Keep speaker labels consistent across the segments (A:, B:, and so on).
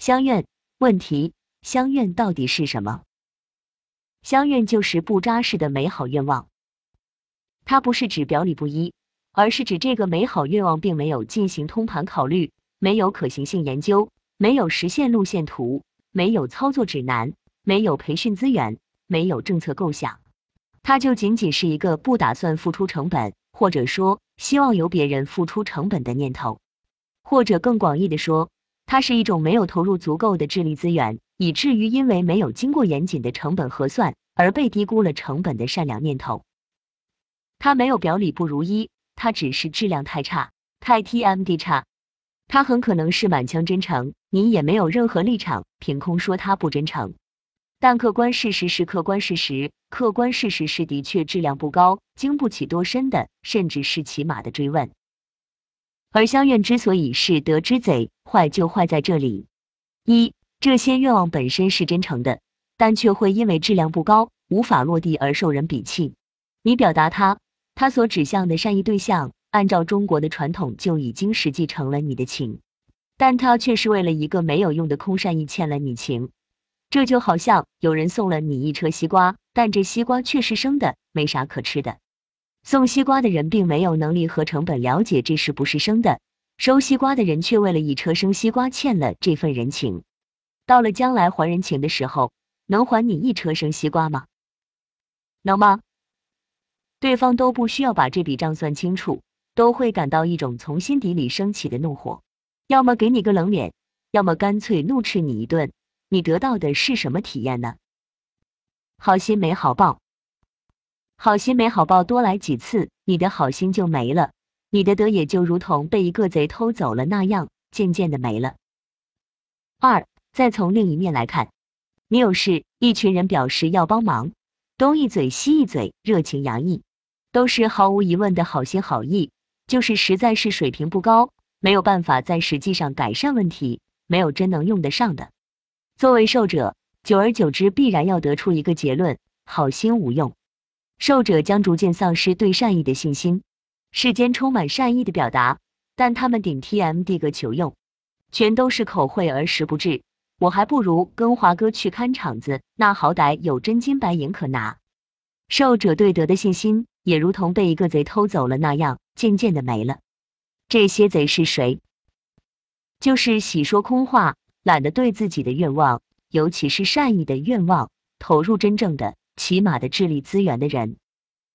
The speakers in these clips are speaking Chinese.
A: 相愿问题：相愿到底是什么？相愿就是不扎实的美好愿望，它不是指表里不一，而是指这个美好愿望并没有进行通盘考虑，没有可行性研究，没有实现路线图，没有操作指南，没有培训资源，没有政策构想，它就仅仅是一个不打算付出成本，或者说希望由别人付出成本的念头，或者更广义的说。它是一种没有投入足够的智力资源，以至于因为没有经过严谨的成本核算而被低估了成本的善良念头。它没有表里不如一，它只是质量太差，太 TMD 差。它很可能是满腔真诚，你也没有任何立场凭空说它不真诚。但客观事实是客观事实，客观事实是的确质量不高，经不起多深的，甚至是起码的追问。而相愿之所以是得之贼，坏就坏在这里：一，这些愿望本身是真诚的，但却会因为质量不高，无法落地而受人鄙弃。你表达他，他所指向的善意对象，按照中国的传统就已经实际成了你的情，但他却是为了一个没有用的空善意欠了你情。这就好像有人送了你一车西瓜，但这西瓜却是生的，没啥可吃的。送西瓜的人并没有能力和成本了解这是不是生的，收西瓜的人却为了一车生西瓜欠了这份人情。到了将来还人情的时候，能还你一车生西瓜吗？能吗？对方都不需要把这笔账算清楚，都会感到一种从心底里升起的怒火，要么给你个冷脸，要么干脆怒斥你一顿。你得到的是什么体验呢？好心没好报。好心没好报，多来几次，你的好心就没了，你的德也就如同被一个贼偷走了那样，渐渐的没了。二，再从另一面来看，你有事，一群人表示要帮忙，东一嘴西一嘴，热情洋溢，都是毫无疑问的好心好意，就是实在是水平不高，没有办法在实际上改善问题，没有真能用得上的。作为受者，久而久之必然要得出一个结论：好心无用。受者将逐渐丧失对善意的信心。世间充满善意的表达，但他们顶 TMD 个求用，全都是口惠而实不至。我还不如跟华哥去看场子，那好歹有真金白银可拿。受者对德的信心，也如同被一个贼偷走了那样，渐渐的没了。这些贼是谁？就是喜说空话，懒得对自己的愿望，尤其是善意的愿望，投入真正的。起码的智力资源的人，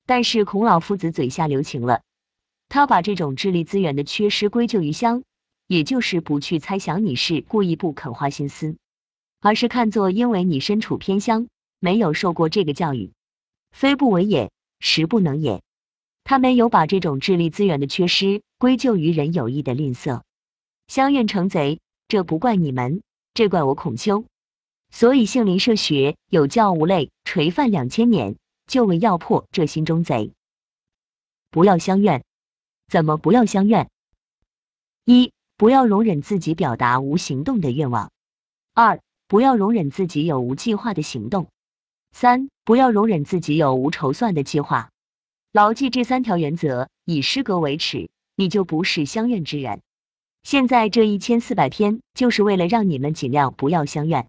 A: 但是孔老夫子嘴下留情了，他把这种智力资源的缺失归咎于乡，也就是不去猜想你是故意不肯花心思，而是看作因为你身处偏乡，没有受过这个教育，非不为也，实不能也。他没有把这种智力资源的缺失归咎于人有意的吝啬，乡愿成贼，这不怪你们，这怪我孔丘。所以杏林社学有教无类，垂范两千年，就为要破这心中贼。不要相怨，怎么不要相怨？一不要容忍自己表达无行动的愿望；二不要容忍自己有无计划的行动；三不要容忍自己有无筹算的计划。牢记这三条原则，以诗格为耻，你就不是相怨之人。现在这一千四百篇，就是为了让你们尽量不要相怨。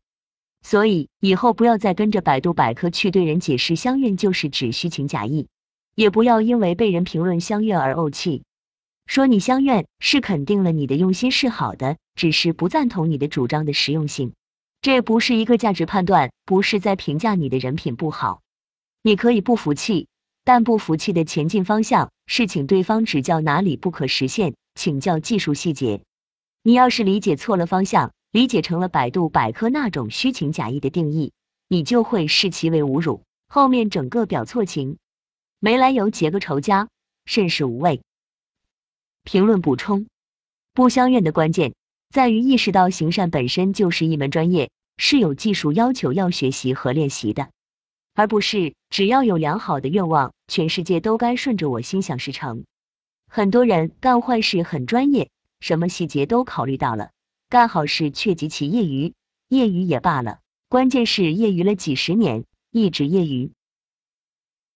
A: 所以以后不要再跟着百度百科去对人解释相怨就是指虚情假意，也不要因为被人评论相怨而怄气。说你相怨是肯定了你的用心是好的，只是不赞同你的主张的实用性。这不是一个价值判断，不是在评价你的人品不好。你可以不服气，但不服气的前进方向是请对方指教哪里不可实现，请教技术细节。你要是理解错了方向。理解成了百度百科那种虚情假意的定义，你就会视其为侮辱。后面整个表错情，没来由结个仇家，甚是无谓。评论补充：不相怨的关键在于意识到行善本身就是一门专业，是有技术要求要学习和练习的，而不是只要有良好的愿望，全世界都该顺着我心想事成。很多人干坏事很专业，什么细节都考虑到了。干好事却极其业余，业余也罢了，关键是业余了几十年，一直业余。